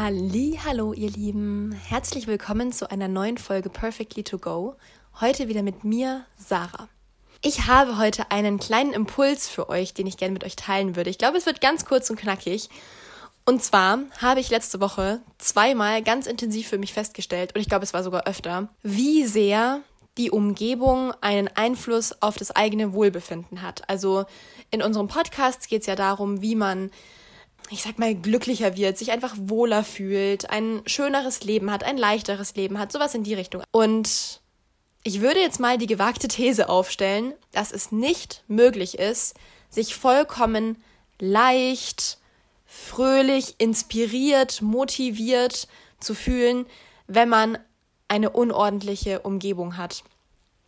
Halli, hallo ihr Lieben. Herzlich willkommen zu einer neuen Folge Perfectly to Go. Heute wieder mit mir, Sarah. Ich habe heute einen kleinen Impuls für euch, den ich gerne mit euch teilen würde. Ich glaube, es wird ganz kurz und knackig. Und zwar habe ich letzte Woche zweimal ganz intensiv für mich festgestellt, und ich glaube, es war sogar öfter, wie sehr die Umgebung einen Einfluss auf das eigene Wohlbefinden hat. Also in unserem Podcast geht es ja darum, wie man ich sag mal, glücklicher wird, sich einfach wohler fühlt, ein schöneres Leben hat, ein leichteres Leben hat, sowas in die Richtung. Und ich würde jetzt mal die gewagte These aufstellen, dass es nicht möglich ist, sich vollkommen leicht, fröhlich, inspiriert, motiviert zu fühlen, wenn man eine unordentliche Umgebung hat.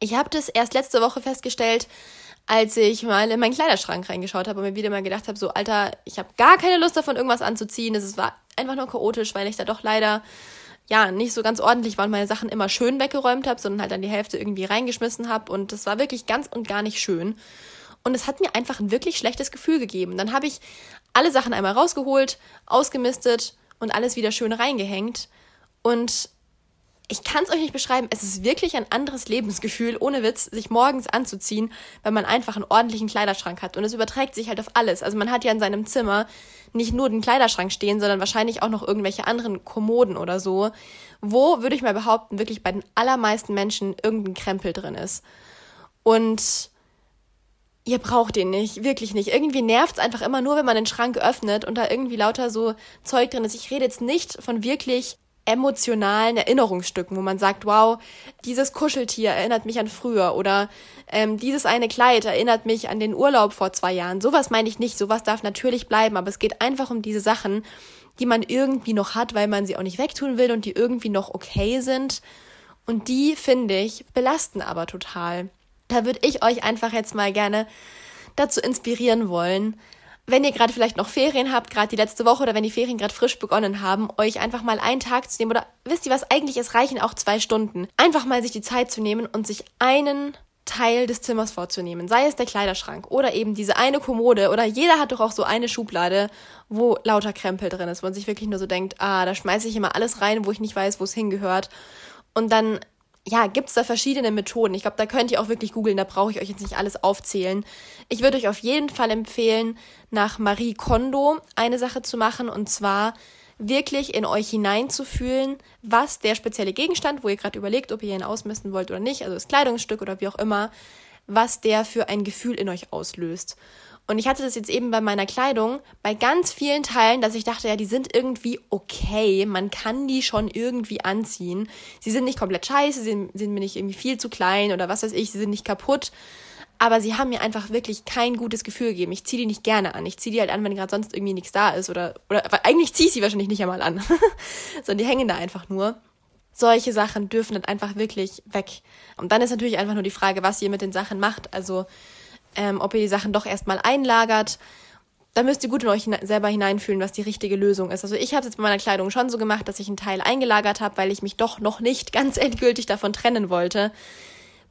Ich habe das erst letzte Woche festgestellt, als ich mal in meinen Kleiderschrank reingeschaut habe und mir wieder mal gedacht habe, so Alter, ich habe gar keine Lust davon, irgendwas anzuziehen. Es war einfach nur chaotisch, weil ich da doch leider ja nicht so ganz ordentlich war und meine Sachen immer schön weggeräumt habe, sondern halt dann die Hälfte irgendwie reingeschmissen habe und das war wirklich ganz und gar nicht schön. Und es hat mir einfach ein wirklich schlechtes Gefühl gegeben. Dann habe ich alle Sachen einmal rausgeholt, ausgemistet und alles wieder schön reingehängt. Und ich kann es euch nicht beschreiben, es ist wirklich ein anderes Lebensgefühl, ohne Witz, sich morgens anzuziehen, wenn man einfach einen ordentlichen Kleiderschrank hat. Und es überträgt sich halt auf alles. Also man hat ja in seinem Zimmer nicht nur den Kleiderschrank stehen, sondern wahrscheinlich auch noch irgendwelche anderen Kommoden oder so, wo, würde ich mal behaupten, wirklich bei den allermeisten Menschen irgendein Krempel drin ist. Und ihr braucht den nicht, wirklich nicht. Irgendwie nervt es einfach immer nur, wenn man den Schrank öffnet und da irgendwie lauter so Zeug drin ist. Ich rede jetzt nicht von wirklich emotionalen Erinnerungsstücken, wo man sagt, wow, dieses Kuscheltier erinnert mich an früher oder ähm, dieses eine Kleid erinnert mich an den Urlaub vor zwei Jahren. Sowas meine ich nicht, sowas darf natürlich bleiben, aber es geht einfach um diese Sachen, die man irgendwie noch hat, weil man sie auch nicht wegtun will und die irgendwie noch okay sind. Und die, finde ich, belasten aber total. Da würde ich euch einfach jetzt mal gerne dazu inspirieren wollen, wenn ihr gerade vielleicht noch Ferien habt, gerade die letzte Woche oder wenn die Ferien gerade frisch begonnen haben, euch einfach mal einen Tag zu nehmen oder wisst ihr was, eigentlich es reichen auch zwei Stunden. Einfach mal sich die Zeit zu nehmen und sich einen Teil des Zimmers vorzunehmen. Sei es der Kleiderschrank oder eben diese eine Kommode oder jeder hat doch auch so eine Schublade, wo lauter Krempel drin ist, wo man sich wirklich nur so denkt, ah, da schmeiße ich immer alles rein, wo ich nicht weiß, wo es hingehört. Und dann ja, gibt es da verschiedene Methoden. Ich glaube, da könnt ihr auch wirklich googeln, da brauche ich euch jetzt nicht alles aufzählen. Ich würde euch auf jeden Fall empfehlen, nach Marie Kondo eine Sache zu machen und zwar wirklich in euch hineinzufühlen, was der spezielle Gegenstand, wo ihr gerade überlegt, ob ihr ihn ausmisten wollt oder nicht, also das Kleidungsstück oder wie auch immer, was der für ein Gefühl in euch auslöst. Und ich hatte das jetzt eben bei meiner Kleidung bei ganz vielen Teilen, dass ich dachte, ja, die sind irgendwie okay. Man kann die schon irgendwie anziehen. Sie sind nicht komplett scheiße, sie sind, sind mir nicht irgendwie viel zu klein oder was weiß ich, sie sind nicht kaputt. Aber sie haben mir einfach wirklich kein gutes Gefühl gegeben. Ich ziehe die nicht gerne an. Ich ziehe die halt an, wenn gerade sonst irgendwie nichts da ist. Oder, oder eigentlich ziehe ich sie wahrscheinlich nicht einmal an. Sondern die hängen da einfach nur. Solche Sachen dürfen dann einfach wirklich weg. Und dann ist natürlich einfach nur die Frage, was ihr mit den Sachen macht. Also ähm, ob ihr die Sachen doch erstmal einlagert. Da müsst ihr gut in euch selber hineinfühlen, was die richtige Lösung ist. Also ich habe es jetzt bei meiner Kleidung schon so gemacht, dass ich einen Teil eingelagert habe, weil ich mich doch noch nicht ganz endgültig davon trennen wollte.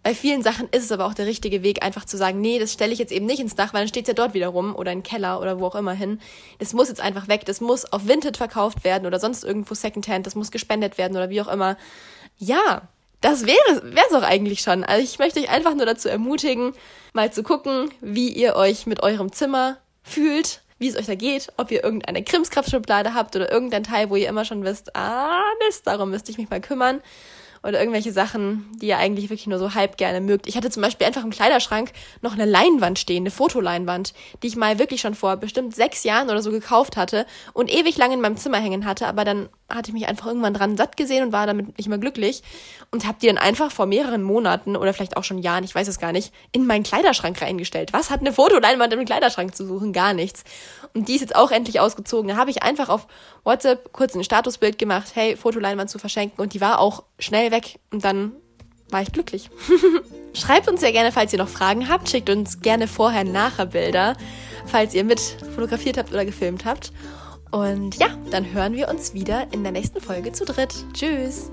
Bei vielen Sachen ist es aber auch der richtige Weg, einfach zu sagen, nee, das stelle ich jetzt eben nicht ins Dach, weil dann steht es ja dort wieder rum oder in den Keller oder wo auch immer hin. Das muss jetzt einfach weg, das muss auf Vinted verkauft werden oder sonst irgendwo Secondhand, das muss gespendet werden oder wie auch immer. Ja, das wäre es auch eigentlich schon. Also ich möchte euch einfach nur dazu ermutigen, mal zu gucken, wie ihr euch mit eurem Zimmer fühlt, wie es euch da geht, ob ihr irgendeine Krimskraftschublade habt oder irgendein Teil, wo ihr immer schon wisst, ah Mist, darum müsste ich mich mal kümmern oder irgendwelche Sachen, die ihr eigentlich wirklich nur so halb gerne mögt. Ich hatte zum Beispiel einfach im Kleiderschrank noch eine Leinwand stehen, eine Fotoleinwand, die ich mal wirklich schon vor bestimmt sechs Jahren oder so gekauft hatte und ewig lang in meinem Zimmer hängen hatte, aber dann hatte ich mich einfach irgendwann dran satt gesehen und war damit nicht mehr glücklich und habe die dann einfach vor mehreren Monaten oder vielleicht auch schon Jahren, ich weiß es gar nicht, in meinen Kleiderschrank reingestellt. Was hat eine Fotoleinwand im Kleiderschrank zu suchen? Gar nichts. Und die ist jetzt auch endlich ausgezogen. Da habe ich einfach auf WhatsApp kurz ein Statusbild gemacht, hey, Fotoleinwand zu verschenken und die war auch schnell weg und dann war ich glücklich. Schreibt uns sehr gerne, falls ihr noch Fragen habt. Schickt uns gerne vorher nachher Bilder, falls ihr mit fotografiert habt oder gefilmt habt. Und ja, dann hören wir uns wieder in der nächsten Folge zu dritt. Tschüss!